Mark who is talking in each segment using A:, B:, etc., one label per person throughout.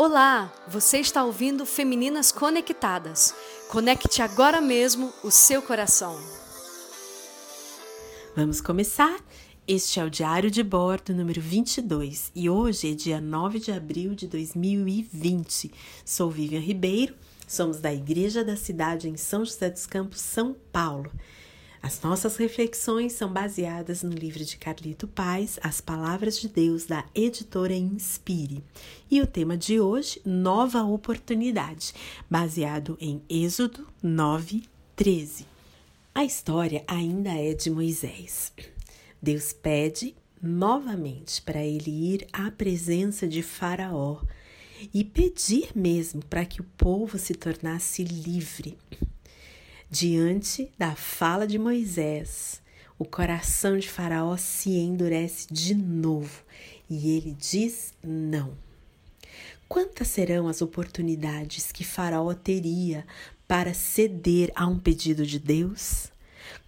A: Olá, você está ouvindo Femininas Conectadas. Conecte agora mesmo o seu coração.
B: Vamos começar? Este é o Diário de Bordo número 22 e hoje é dia 9 de abril de 2020. Sou Vivian Ribeiro, somos da Igreja da Cidade em São José dos Campos, São Paulo. As nossas reflexões são baseadas no livro de Carlito Paz, As Palavras de Deus, da editora Inspire. E o tema de hoje, Nova Oportunidade, baseado em Êxodo 9, 13. A história ainda é de Moisés. Deus pede novamente para ele ir à presença de Faraó e pedir mesmo para que o povo se tornasse livre. Diante da fala de Moisés, o coração de Faraó se endurece de novo e ele diz não. Quantas serão as oportunidades que Faraó teria para ceder a um pedido de Deus?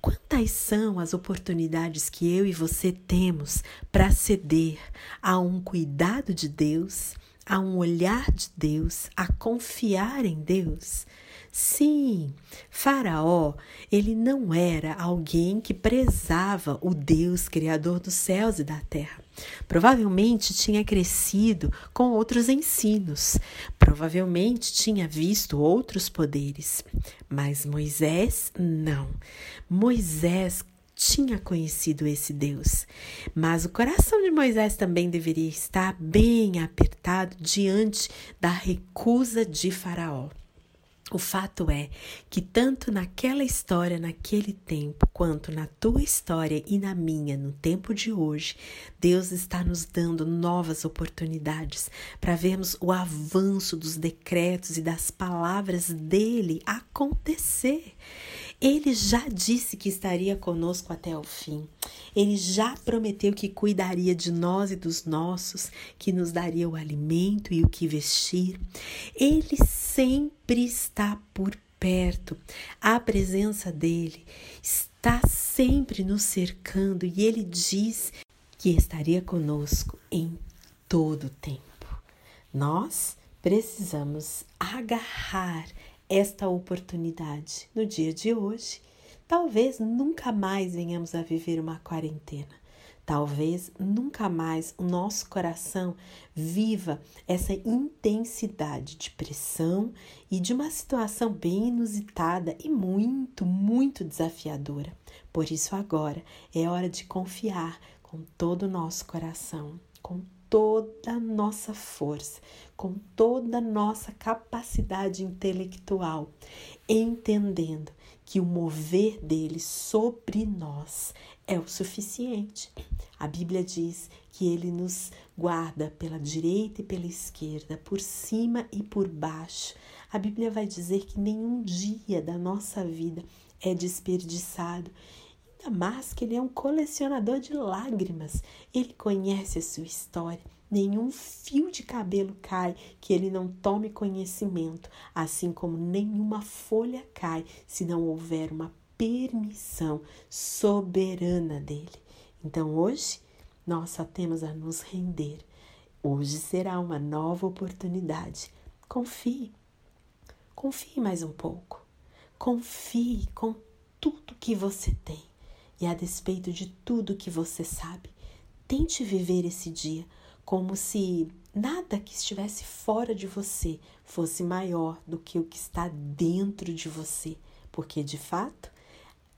B: Quantas são as oportunidades que eu e você temos para ceder a um cuidado de Deus, a um olhar de Deus, a confiar em Deus? Sim, Faraó, ele não era alguém que prezava o Deus criador dos céus e da terra. Provavelmente tinha crescido com outros ensinos, provavelmente tinha visto outros poderes, mas Moisés não. Moisés tinha conhecido esse Deus. Mas o coração de Moisés também deveria estar bem apertado diante da recusa de Faraó. O fato é que, tanto naquela história, naquele tempo, quanto na tua história e na minha, no tempo de hoje, Deus está nos dando novas oportunidades para vermos o avanço dos decretos e das palavras dele acontecer. Ele já disse que estaria conosco até o fim. Ele já prometeu que cuidaria de nós e dos nossos, que nos daria o alimento e o que vestir. Ele sempre está por perto. A presença dele está sempre nos cercando e ele diz que estaria conosco em todo o tempo. Nós precisamos agarrar esta oportunidade no dia de hoje. Talvez nunca mais venhamos a viver uma quarentena. Talvez nunca mais o nosso coração viva essa intensidade de pressão e de uma situação bem inusitada e muito, muito desafiadora. Por isso, agora é hora de confiar com todo o nosso coração, com toda a nossa força, com toda a nossa capacidade intelectual, entendendo que o mover dele sobre nós é o suficiente. A Bíblia diz que ele nos guarda pela direita e pela esquerda, por cima e por baixo. A Bíblia vai dizer que nenhum dia da nossa vida é desperdiçado Ainda mais que ele é um colecionador de lágrimas. Ele conhece a sua história. Nenhum fio de cabelo cai que ele não tome conhecimento, assim como nenhuma folha cai se não houver uma permissão soberana dele. Então hoje nós só temos a nos render. Hoje será uma nova oportunidade. Confie. Confie mais um pouco. Confie com tudo que você tem. E a despeito de tudo que você sabe, tente viver esse dia como se nada que estivesse fora de você fosse maior do que o que está dentro de você, porque de fato,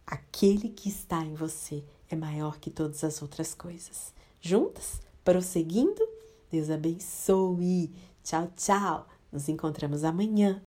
B: aquele que está em você é maior que todas as outras coisas. Juntas, prosseguindo, Deus abençoe. Tchau, tchau. Nos encontramos amanhã.